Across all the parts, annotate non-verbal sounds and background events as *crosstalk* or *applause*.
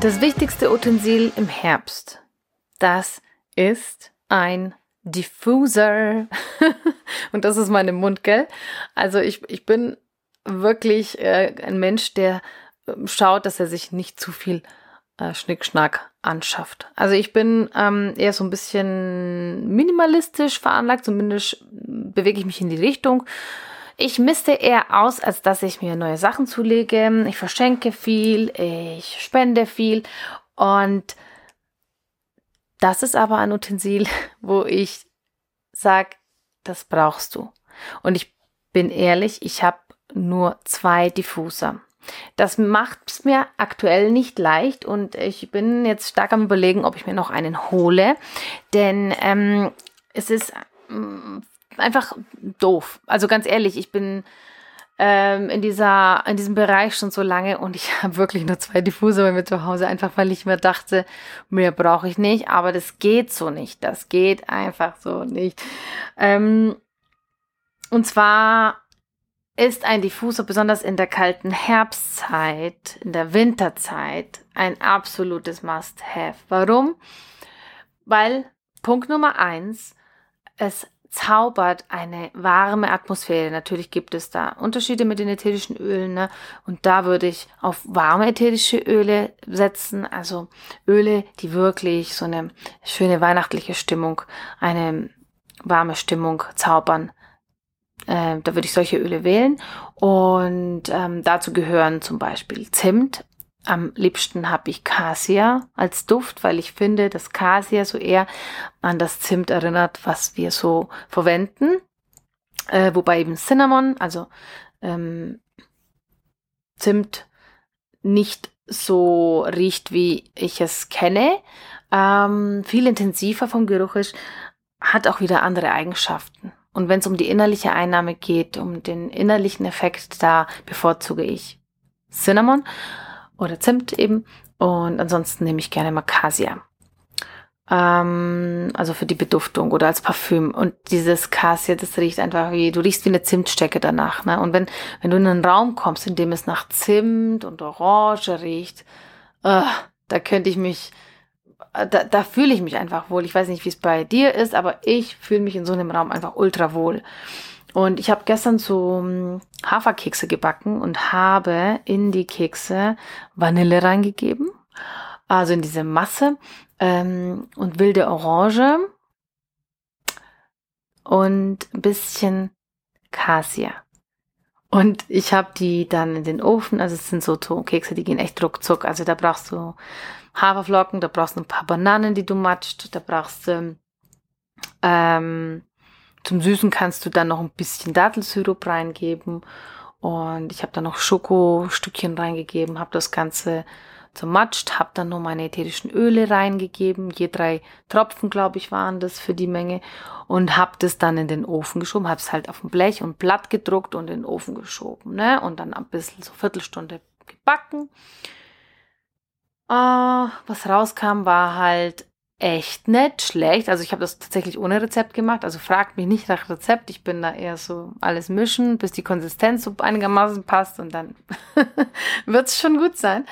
Das wichtigste Utensil im Herbst, das ist ein Diffuser. *laughs* Und das ist meine Mund, gell? Also ich, ich bin wirklich äh, ein Mensch, der äh, schaut, dass er sich nicht zu viel äh, Schnickschnack anschafft. Also ich bin ähm, eher so ein bisschen minimalistisch veranlagt, zumindest bewege ich mich in die Richtung. Ich misste eher aus, als dass ich mir neue Sachen zulege. Ich verschenke viel, ich spende viel und das ist aber ein Utensil, *laughs* wo ich sage, das brauchst du. Und ich bin ehrlich, ich habe nur zwei Diffuser. Das macht es mir aktuell nicht leicht und ich bin jetzt stark am überlegen, ob ich mir noch einen hole, denn ähm, es ist mm, einfach doof. Also ganz ehrlich, ich bin ähm, in, dieser, in diesem Bereich schon so lange und ich *laughs* habe wirklich nur zwei Diffuser bei mir zu Hause, einfach weil ich mir dachte, mehr brauche ich nicht, aber das geht so nicht. Das geht einfach so nicht. Ähm, und zwar ist ein Diffuser besonders in der kalten Herbstzeit, in der Winterzeit ein absolutes Must-Have. Warum? Weil Punkt Nummer eins, es zaubert eine warme Atmosphäre. Natürlich gibt es da Unterschiede mit den ätherischen Ölen, ne? Und da würde ich auf warme ätherische Öle setzen, also Öle, die wirklich so eine schöne weihnachtliche Stimmung, eine warme Stimmung zaubern. Äh, da würde ich solche Öle wählen. Und ähm, dazu gehören zum Beispiel Zimt, am liebsten habe ich Cassia als Duft, weil ich finde, dass Cassia so eher an das Zimt erinnert, was wir so verwenden. Äh, wobei eben Cinnamon, also ähm, Zimt, nicht so riecht, wie ich es kenne. Ähm, viel intensiver vom Geruch ist, hat auch wieder andere Eigenschaften. Und wenn es um die innerliche Einnahme geht, um den innerlichen Effekt, da bevorzuge ich Cinnamon oder Zimt eben. Und ansonsten nehme ich gerne Macasia. Ähm, also für die Beduftung oder als Parfüm. Und dieses Cassia, das riecht einfach wie, du riechst wie eine Zimtstecke danach. Ne? Und wenn, wenn du in einen Raum kommst, in dem es nach Zimt und Orange riecht, uh, da könnte ich mich, da, da fühle ich mich einfach wohl. Ich weiß nicht, wie es bei dir ist, aber ich fühle mich in so einem Raum einfach ultra wohl. Und ich habe gestern so hm, Haferkekse gebacken und habe in die Kekse Vanille reingegeben, also in diese Masse ähm, und wilde Orange und ein bisschen Cassia. Und ich habe die dann in den Ofen, also es sind so Kekse, die gehen echt ruckzuck. Also da brauchst du Haferflocken, da brauchst du ein paar Bananen, die du matscht, da brauchst du ähm, zum Süßen kannst du dann noch ein bisschen Dattelsirup reingeben und ich habe dann noch Schokostückchen reingegeben, habe das Ganze zermatscht, habe dann noch meine ätherischen Öle reingegeben, je drei Tropfen, glaube ich, waren das für die Menge und habe das dann in den Ofen geschoben, habe es halt auf dem Blech und Blatt gedruckt und in den Ofen geschoben, ne? Und dann ein bisschen so Viertelstunde gebacken. Uh, was rauskam, war halt echt nicht schlecht. Also ich habe das tatsächlich ohne Rezept gemacht. Also fragt mich nicht nach Rezept. Ich bin da eher so alles mischen, bis die Konsistenz so einigermaßen passt und dann *laughs* wird es schon gut sein.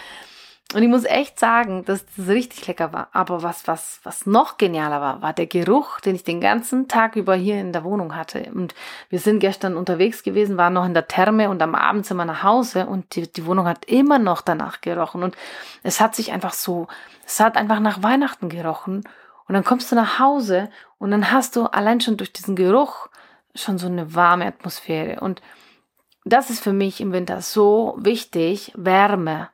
Und ich muss echt sagen, dass das richtig lecker war. Aber was, was, was noch genialer war, war der Geruch, den ich den ganzen Tag über hier in der Wohnung hatte. Und wir sind gestern unterwegs gewesen, waren noch in der Therme und am Abend sind wir nach Hause und die, die Wohnung hat immer noch danach gerochen. Und es hat sich einfach so, es hat einfach nach Weihnachten gerochen. Und dann kommst du nach Hause und dann hast du allein schon durch diesen Geruch schon so eine warme Atmosphäre. Und das ist für mich im Winter so wichtig, Wärme.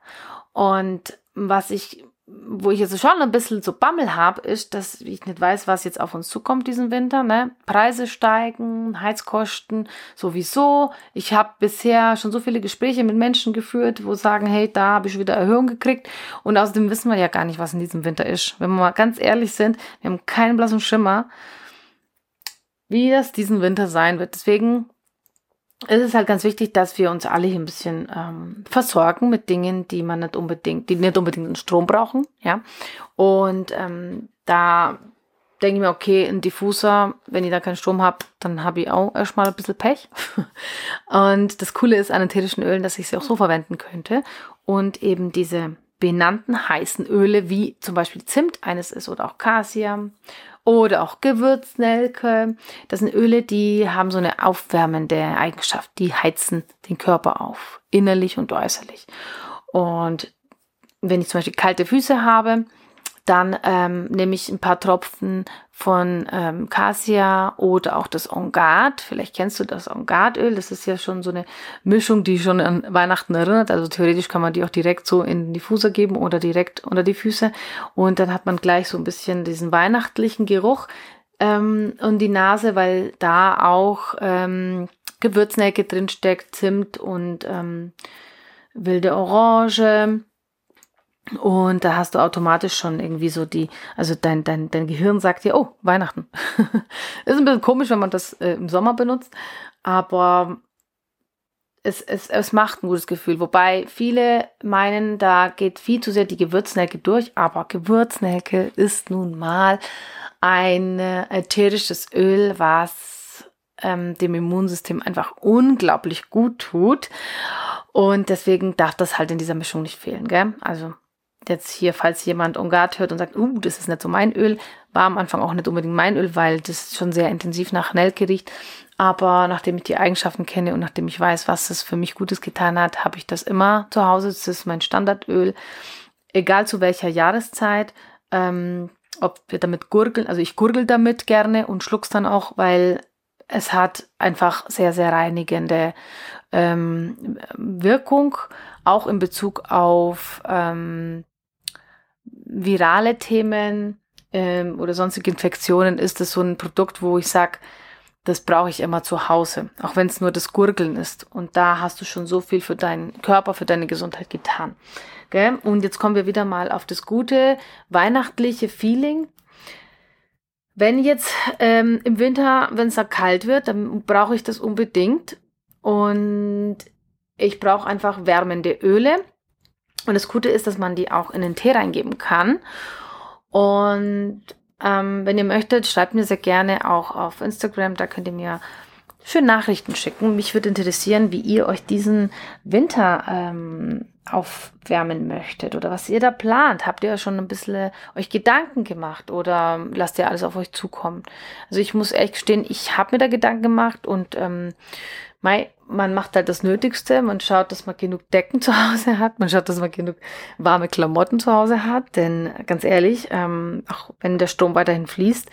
Und was ich wo ich jetzt schon ein bisschen so Bammel habe, ist, dass ich nicht weiß, was jetzt auf uns zukommt diesen Winter. Ne? Preise steigen, Heizkosten sowieso. Ich habe bisher schon so viele Gespräche mit Menschen geführt, wo sagen, hey, da habe ich wieder Erhöhung gekriegt. Und außerdem wissen wir ja gar nicht, was in diesem Winter ist. Wenn wir mal ganz ehrlich sind, wir haben keinen blassen Schimmer, wie das diesen Winter sein wird. Deswegen es ist halt ganz wichtig, dass wir uns alle hier ein bisschen ähm, versorgen mit Dingen, die man nicht unbedingt, die nicht unbedingt einen Strom brauchen, ja. Und ähm, da denke ich mir, okay, ein Diffuser, wenn ich da keinen Strom habe, dann habe ich auch erstmal ein bisschen Pech. *laughs* Und das Coole ist an ätherischen Ölen, dass ich sie auch so verwenden könnte. Und eben diese benannten heißen Öle, wie zum Beispiel Zimt eines ist oder auch Cassia oder auch Gewürznelke. Das sind Öle, die haben so eine aufwärmende Eigenschaft. Die heizen den Körper auf, innerlich und äußerlich. Und wenn ich zum Beispiel kalte Füße habe, dann ähm, nehme ich ein paar Tropfen von ähm, Cassia oder auch das Ongat. Vielleicht kennst du das Ongatöl. Das ist ja schon so eine Mischung, die schon an Weihnachten erinnert. Also theoretisch kann man die auch direkt so in den Diffuser geben oder direkt unter die Füße. Und dann hat man gleich so ein bisschen diesen weihnachtlichen Geruch ähm, und die Nase, weil da auch ähm, Gewürznelke drinsteckt, Zimt und ähm, wilde Orange und da hast du automatisch schon irgendwie so die, also dein, dein, dein Gehirn sagt dir, oh, Weihnachten. *laughs* ist ein bisschen komisch, wenn man das äh, im Sommer benutzt, aber es, es, es macht ein gutes Gefühl. Wobei viele meinen, da geht viel zu sehr die Gewürznelke durch, aber Gewürznelke ist nun mal ein äh, ätherisches Öl, was ähm, dem Immunsystem einfach unglaublich gut tut. Und deswegen darf das halt in dieser Mischung nicht fehlen, gell? Also jetzt hier, falls jemand Ungat hört und sagt, uh, das ist nicht so mein Öl, war am Anfang auch nicht unbedingt mein Öl, weil das schon sehr intensiv nach Nelke riecht. Aber nachdem ich die Eigenschaften kenne und nachdem ich weiß, was es für mich Gutes getan hat, habe ich das immer zu Hause. Das ist mein Standardöl. Egal zu welcher Jahreszeit. Ähm, ob wir damit gurgeln, also ich gurgel damit gerne und schluck's dann auch, weil es hat einfach sehr, sehr reinigende ähm, Wirkung, auch in Bezug auf ähm, virale Themen ähm, oder sonstige Infektionen ist es so ein Produkt, wo ich sage, das brauche ich immer zu Hause, auch wenn es nur das Gurgeln ist. Und da hast du schon so viel für deinen Körper, für deine Gesundheit getan. Gell? Und jetzt kommen wir wieder mal auf das gute weihnachtliche Feeling. Wenn jetzt ähm, im Winter, wenn es da kalt wird, dann brauche ich das unbedingt. Und ich brauche einfach wärmende Öle. Und das Gute ist, dass man die auch in den Tee reingeben kann. Und ähm, wenn ihr möchtet, schreibt mir sehr gerne auch auf Instagram. Da könnt ihr mir schön Nachrichten schicken. Mich würde interessieren, wie ihr euch diesen Winter ähm, aufwärmen möchtet oder was ihr da plant. Habt ihr schon ein bisschen euch Gedanken gemacht oder lasst ihr alles auf euch zukommen? Also ich muss ehrlich gestehen, ich habe mir da Gedanken gemacht und ähm, man macht halt das Nötigste, man schaut, dass man genug Decken zu Hause hat, man schaut, dass man genug warme Klamotten zu Hause hat, denn ganz ehrlich, ähm, auch wenn der Strom weiterhin fließt,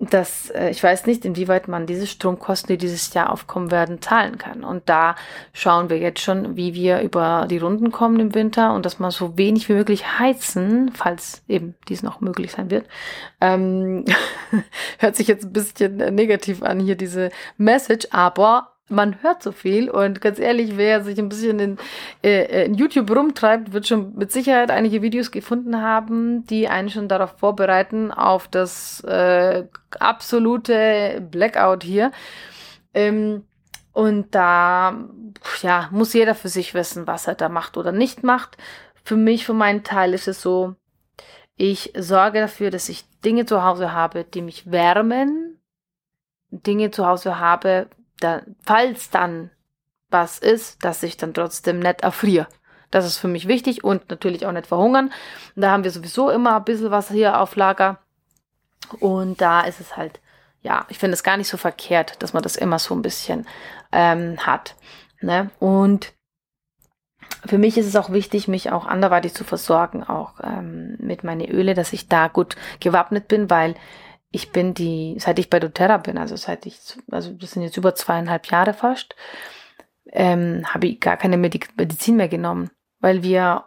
dass äh, ich weiß nicht, inwieweit man diese Stromkosten, die dieses Jahr aufkommen werden, zahlen kann. Und da schauen wir jetzt schon, wie wir über die Runden kommen im Winter und dass man so wenig wie möglich heizen, falls eben dies noch möglich sein wird. Ähm, *laughs* hört sich jetzt ein bisschen negativ an hier diese Message, aber man hört so viel und ganz ehrlich, wer sich ein bisschen in, äh, in YouTube rumtreibt, wird schon mit Sicherheit einige Videos gefunden haben, die einen schon darauf vorbereiten, auf das äh, absolute Blackout hier. Ähm, und da ja, muss jeder für sich wissen, was er da macht oder nicht macht. Für mich, für meinen Teil ist es so, ich sorge dafür, dass ich Dinge zu Hause habe, die mich wärmen, Dinge zu Hause habe, da, falls dann was ist, dass ich dann trotzdem nicht erfriere. Das ist für mich wichtig und natürlich auch nicht verhungern. da haben wir sowieso immer ein bisschen was hier auf Lager. Und da ist es halt, ja, ich finde es gar nicht so verkehrt, dass man das immer so ein bisschen ähm, hat. Ne? Und für mich ist es auch wichtig, mich auch anderweitig zu versorgen, auch ähm, mit meinen Öle, dass ich da gut gewappnet bin, weil ich bin die, seit ich bei doTERRA bin, also seit ich, also das sind jetzt über zweieinhalb Jahre fast, ähm, habe ich gar keine Medizin mehr genommen, weil wir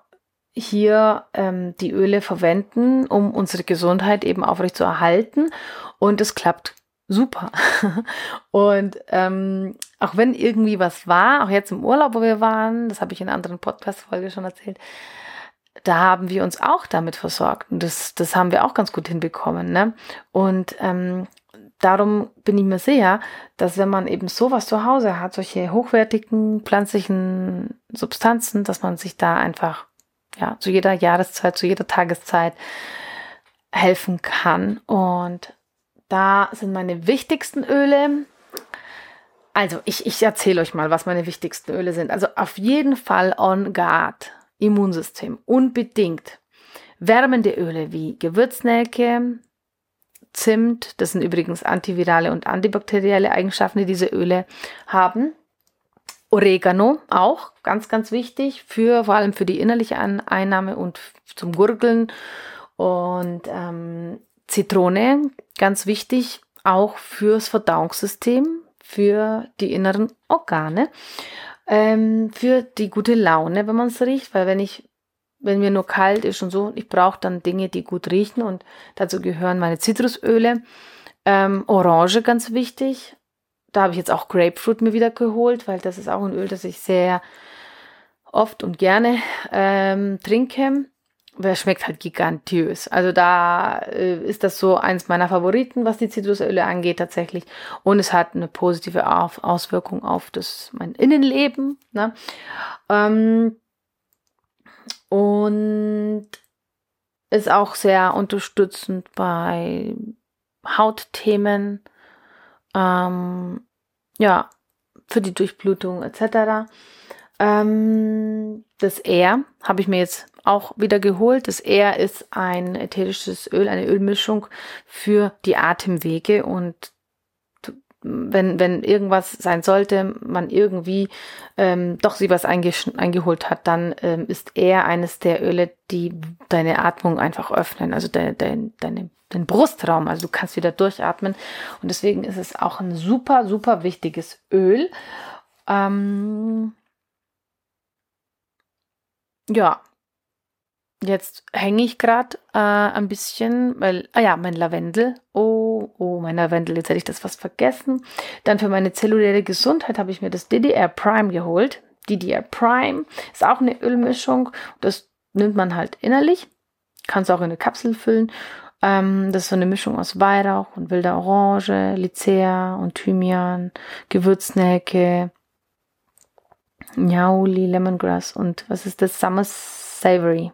hier ähm, die Öle verwenden, um unsere Gesundheit eben aufrecht zu erhalten. Und es klappt super. *laughs* und ähm, auch wenn irgendwie was war, auch jetzt im Urlaub, wo wir waren, das habe ich in einer anderen Podcast-Folge schon erzählt, da haben wir uns auch damit versorgt. Und das, das haben wir auch ganz gut hinbekommen. Ne? Und ähm, darum bin ich mir sicher, dass wenn man eben sowas zu Hause hat, solche hochwertigen pflanzlichen Substanzen, dass man sich da einfach ja, zu jeder Jahreszeit, zu jeder Tageszeit helfen kann. Und da sind meine wichtigsten Öle. Also, ich, ich erzähle euch mal, was meine wichtigsten Öle sind. Also, auf jeden Fall On Guard, Immunsystem, unbedingt. Wärmende Öle wie Gewürznelke, Zimt, das sind übrigens antivirale und antibakterielle Eigenschaften, die diese Öle haben. Oregano auch ganz, ganz wichtig für vor allem für die innerliche Einnahme und zum Gurgeln. Und ähm, Zitrone, ganz wichtig, auch fürs Verdauungssystem, für die inneren Organe, ähm, für die gute Laune, wenn man es riecht, weil wenn ich wenn mir nur kalt ist und so, ich brauche dann Dinge, die gut riechen und dazu gehören meine Zitrusöle, ähm, Orange ganz wichtig, da habe ich jetzt auch Grapefruit mir wieder geholt, weil das ist auch ein Öl, das ich sehr oft und gerne ähm, trinke. Es schmeckt halt gigantiös. Also da äh, ist das so eins meiner Favoriten, was die Zitrusöle angeht tatsächlich. Und es hat eine positive auf Auswirkung auf das mein Innenleben. Ne? Ähm, und ist auch sehr unterstützend bei Hautthemen ähm, ja, für die Durchblutung etc. Ähm, das R habe ich mir jetzt auch wieder geholt. Das R ist ein ätherisches Öl, eine Ölmischung für die Atemwege und wenn, wenn irgendwas sein sollte, man irgendwie ähm, doch sie was eingeholt hat, dann ähm, ist er eines der Öle, die deine Atmung einfach öffnen, also de, de, deine, den Brustraum, also du kannst wieder durchatmen. Und deswegen ist es auch ein super, super wichtiges Öl. Ähm, ja, Jetzt hänge ich gerade äh, ein bisschen, weil, ah ja, mein Lavendel. Oh, oh, mein Lavendel, jetzt hätte ich das fast vergessen. Dann für meine zelluläre Gesundheit habe ich mir das DDR Prime geholt. DDR Prime ist auch eine Ölmischung. Das nimmt man halt innerlich. Kann es auch in eine Kapsel füllen. Ähm, das ist so eine Mischung aus Weihrauch und wilder Orange, Lycea und Thymian, Gewürznelke, Nyauli, Lemongrass und was ist das? Summer Savory.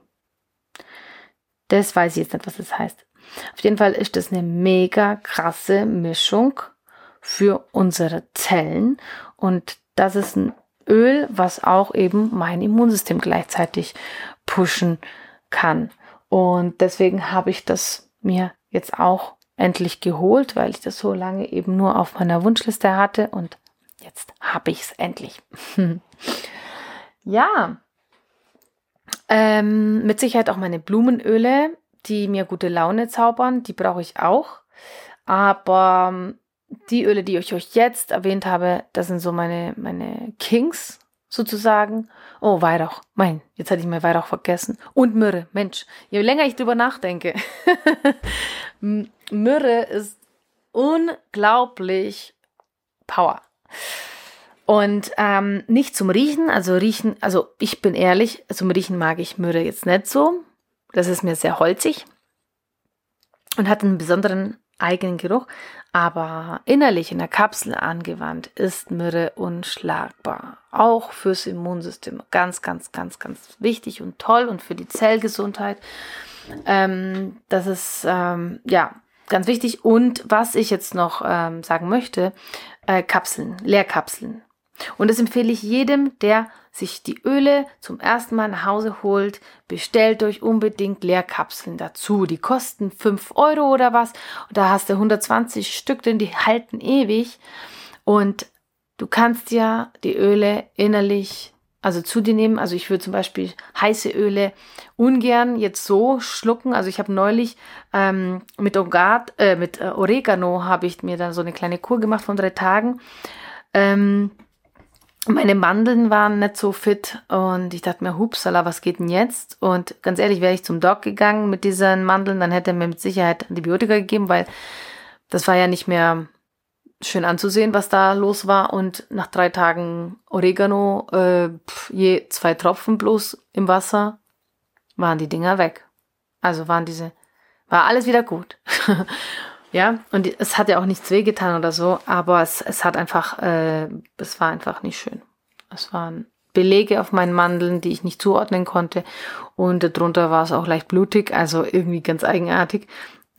Das weiß ich jetzt nicht, was das heißt. Auf jeden Fall ist das eine mega krasse Mischung für unsere Zellen und das ist ein Öl, was auch eben mein Immunsystem gleichzeitig pushen kann. Und deswegen habe ich das mir jetzt auch endlich geholt, weil ich das so lange eben nur auf meiner Wunschliste hatte und jetzt habe ich es endlich. *laughs* ja, ähm, mit Sicherheit auch meine Blumenöle, die mir gute Laune zaubern, die brauche ich auch. Aber ähm, die Öle, die ich euch jetzt erwähnt habe, das sind so meine, meine Kings sozusagen. Oh, Weihrauch. Mein, jetzt hatte ich mal Weihrauch vergessen. Und Myrrhe. Mensch, je länger ich drüber nachdenke. *laughs* Myrrhe ist unglaublich Power. Und ähm, nicht zum Riechen, also riechen, also ich bin ehrlich, zum Riechen mag ich Myrrhe jetzt nicht so. Das ist mir sehr holzig und hat einen besonderen eigenen Geruch. Aber innerlich in der Kapsel angewandt ist Myrrhe unschlagbar. Auch fürs Immunsystem. Ganz, ganz, ganz, ganz wichtig und toll und für die Zellgesundheit. Ähm, das ist, ähm, ja, ganz wichtig. Und was ich jetzt noch ähm, sagen möchte, äh, Kapseln, Leerkapseln. Und das empfehle ich jedem, der sich die Öle zum ersten Mal nach Hause holt. Bestellt euch unbedingt Leerkapseln dazu. Die kosten 5 Euro oder was. Und da hast du 120 Stück, denn die halten ewig. Und du kannst ja die Öle innerlich, also zu dir nehmen. Also ich würde zum Beispiel heiße Öle ungern jetzt so schlucken. Also ich habe neulich ähm, mit, Ogat, äh, mit äh, Oregano habe ich mir dann so eine kleine Kur gemacht von drei Tagen. Ähm, meine Mandeln waren nicht so fit und ich dachte mir, hupsala, was geht denn jetzt? Und ganz ehrlich, wäre ich zum Doc gegangen mit diesen Mandeln, dann hätte er mir mit Sicherheit Antibiotika gegeben, weil das war ja nicht mehr schön anzusehen, was da los war. Und nach drei Tagen Oregano, äh, je zwei Tropfen bloß im Wasser, waren die Dinger weg. Also waren diese, war alles wieder gut. *laughs* ja, und es hat ja auch nichts wehgetan oder so, aber es, es hat einfach, äh, es war einfach nicht schön. Es waren Belege auf meinen Mandeln, die ich nicht zuordnen konnte. Und darunter war es auch leicht blutig, also irgendwie ganz eigenartig.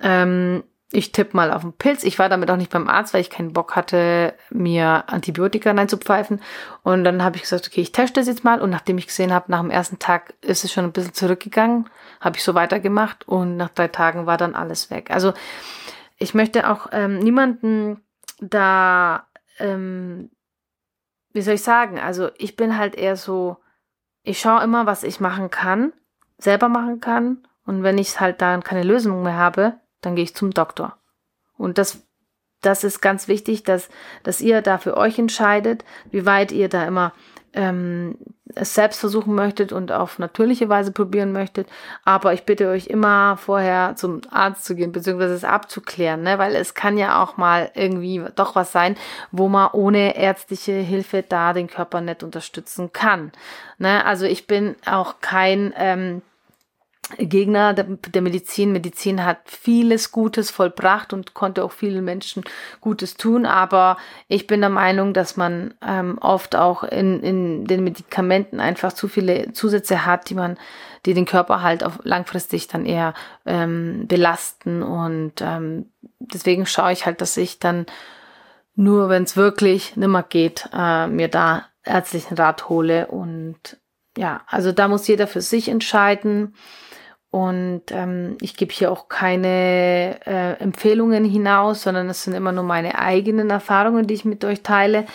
Ähm, ich tippe mal auf den Pilz. Ich war damit auch nicht beim Arzt, weil ich keinen Bock hatte, mir Antibiotika reinzupfeifen. Und dann habe ich gesagt, okay, ich teste das jetzt mal. Und nachdem ich gesehen habe, nach dem ersten Tag ist es schon ein bisschen zurückgegangen, habe ich so weitergemacht. Und nach drei Tagen war dann alles weg. Also ich möchte auch ähm, niemanden da, ähm, wie soll ich sagen, also ich bin halt eher so, ich schaue immer, was ich machen kann, selber machen kann. Und wenn ich halt dann keine Lösung mehr habe, dann gehe ich zum Doktor. Und das, das ist ganz wichtig, dass, dass ihr da für euch entscheidet, wie weit ihr da immer ähm, es selbst versuchen möchtet und auf natürliche Weise probieren möchtet. Aber ich bitte euch immer vorher zum Arzt zu gehen, beziehungsweise es abzuklären, ne? weil es kann ja auch mal irgendwie doch was sein, wo man ohne ärztliche Hilfe da den Körper nicht unterstützen kann. Ne? Also ich bin auch kein ähm, Gegner der, der, Medizin. Medizin hat vieles Gutes vollbracht und konnte auch vielen Menschen Gutes tun, aber ich bin der Meinung, dass man ähm, oft auch in, in den Medikamenten einfach zu viele Zusätze hat, die man, die den Körper halt auf langfristig dann eher ähm, belasten und ähm, deswegen schaue ich halt, dass ich dann nur, wenn es wirklich nimmer geht, äh, mir da ärztlichen Rat hole und ja, also da muss jeder für sich entscheiden. Und ähm, ich gebe hier auch keine äh, Empfehlungen hinaus, sondern es sind immer nur meine eigenen Erfahrungen, die ich mit euch teile.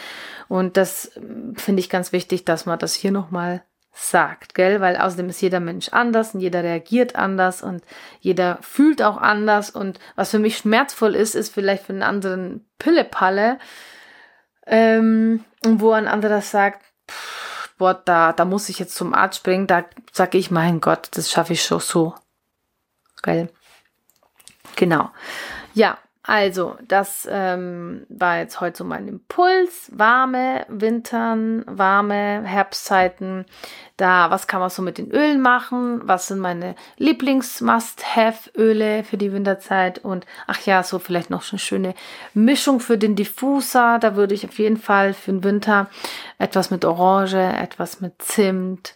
Und das ähm, finde ich ganz wichtig, dass man das hier nochmal sagt, gell? Weil außerdem ist jeder Mensch anders und jeder reagiert anders und jeder fühlt auch anders. Und was für mich schmerzvoll ist, ist vielleicht für einen anderen Pillepalle, ähm, wo ein anderer sagt, boah, da, da muss ich jetzt zum Arzt springen, da sage ich, mein Gott, das schaffe ich schon so. Geil. Genau. Ja, also, das ähm, war jetzt heute so mein Impuls. Warme Wintern, warme Herbstzeiten. Da, was kann man so mit den Ölen machen? Was sind meine Lieblings-Must-Have-Öle für die Winterzeit? Und ach ja, so vielleicht noch eine schöne Mischung für den Diffuser. Da würde ich auf jeden Fall für den Winter etwas mit Orange, etwas mit Zimt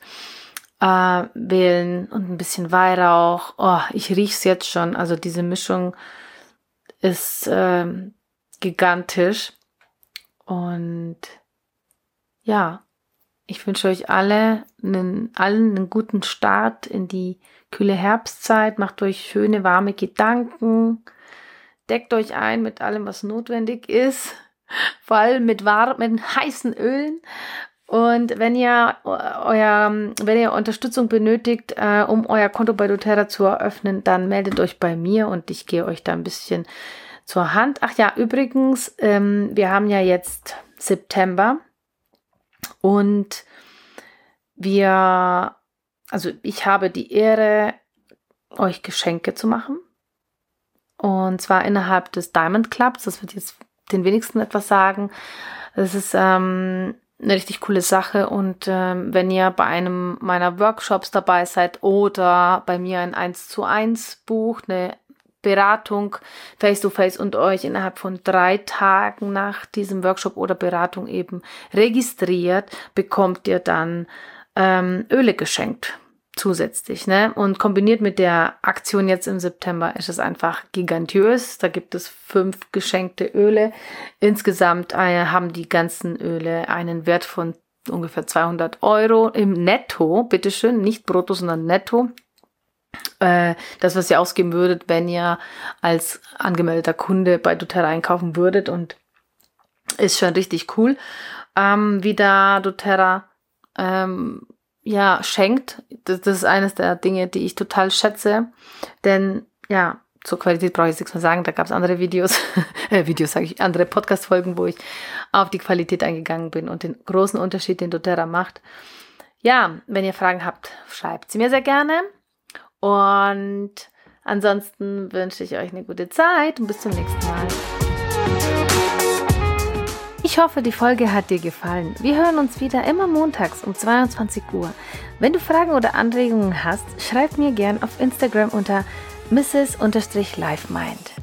äh, wählen und ein bisschen Weihrauch. Oh, ich riech's jetzt schon. Also diese Mischung ist äh, gigantisch. Und ja, ich wünsche euch alle einen, allen einen guten Start in die kühle Herbstzeit. Macht euch schöne, warme Gedanken. Deckt euch ein mit allem, was notwendig ist. Vor allem mit warmen, heißen Ölen. Und wenn ihr euer, wenn ihr Unterstützung benötigt, äh, um euer Konto bei doTERRA zu eröffnen, dann meldet euch bei mir und ich gehe euch da ein bisschen zur Hand. Ach ja, übrigens, ähm, wir haben ja jetzt September und wir, also ich habe die Ehre, euch Geschenke zu machen. Und zwar innerhalb des Diamond Clubs. Das wird jetzt den wenigsten etwas sagen. Das ist ähm, eine richtig coole Sache. Und ähm, wenn ihr bei einem meiner Workshops dabei seid oder bei mir ein 1 zu 1 bucht, eine Beratung face to face und euch innerhalb von drei Tagen nach diesem Workshop oder Beratung eben registriert, bekommt ihr dann ähm, Öle geschenkt zusätzlich. Ne? Und kombiniert mit der Aktion jetzt im September ist es einfach gigantiös. Da gibt es fünf geschenkte Öle. Insgesamt äh, haben die ganzen Öle einen Wert von ungefähr 200 Euro im Netto. Bitteschön, nicht brutto, sondern netto. Äh, das, was ihr ausgeben würdet, wenn ihr als angemeldeter Kunde bei doTERRA einkaufen würdet und ist schon richtig cool, ähm, wie da doTERRA ähm, ja, schenkt. Das, das ist eines der Dinge, die ich total schätze. Denn ja, zur Qualität brauche ich nichts mehr sagen. Da gab es andere Videos, *laughs* äh, Videos sage ich, andere Podcast-Folgen, wo ich auf die Qualität eingegangen bin und den großen Unterschied, den doTERRA macht. Ja, wenn ihr Fragen habt, schreibt sie mir sehr gerne. Und ansonsten wünsche ich euch eine gute Zeit und bis zum nächsten Mal. Ich hoffe, die Folge hat dir gefallen. Wir hören uns wieder immer montags um 22 Uhr. Wenn du Fragen oder Anregungen hast, schreib mir gern auf Instagram unter Mrs. Lifemind.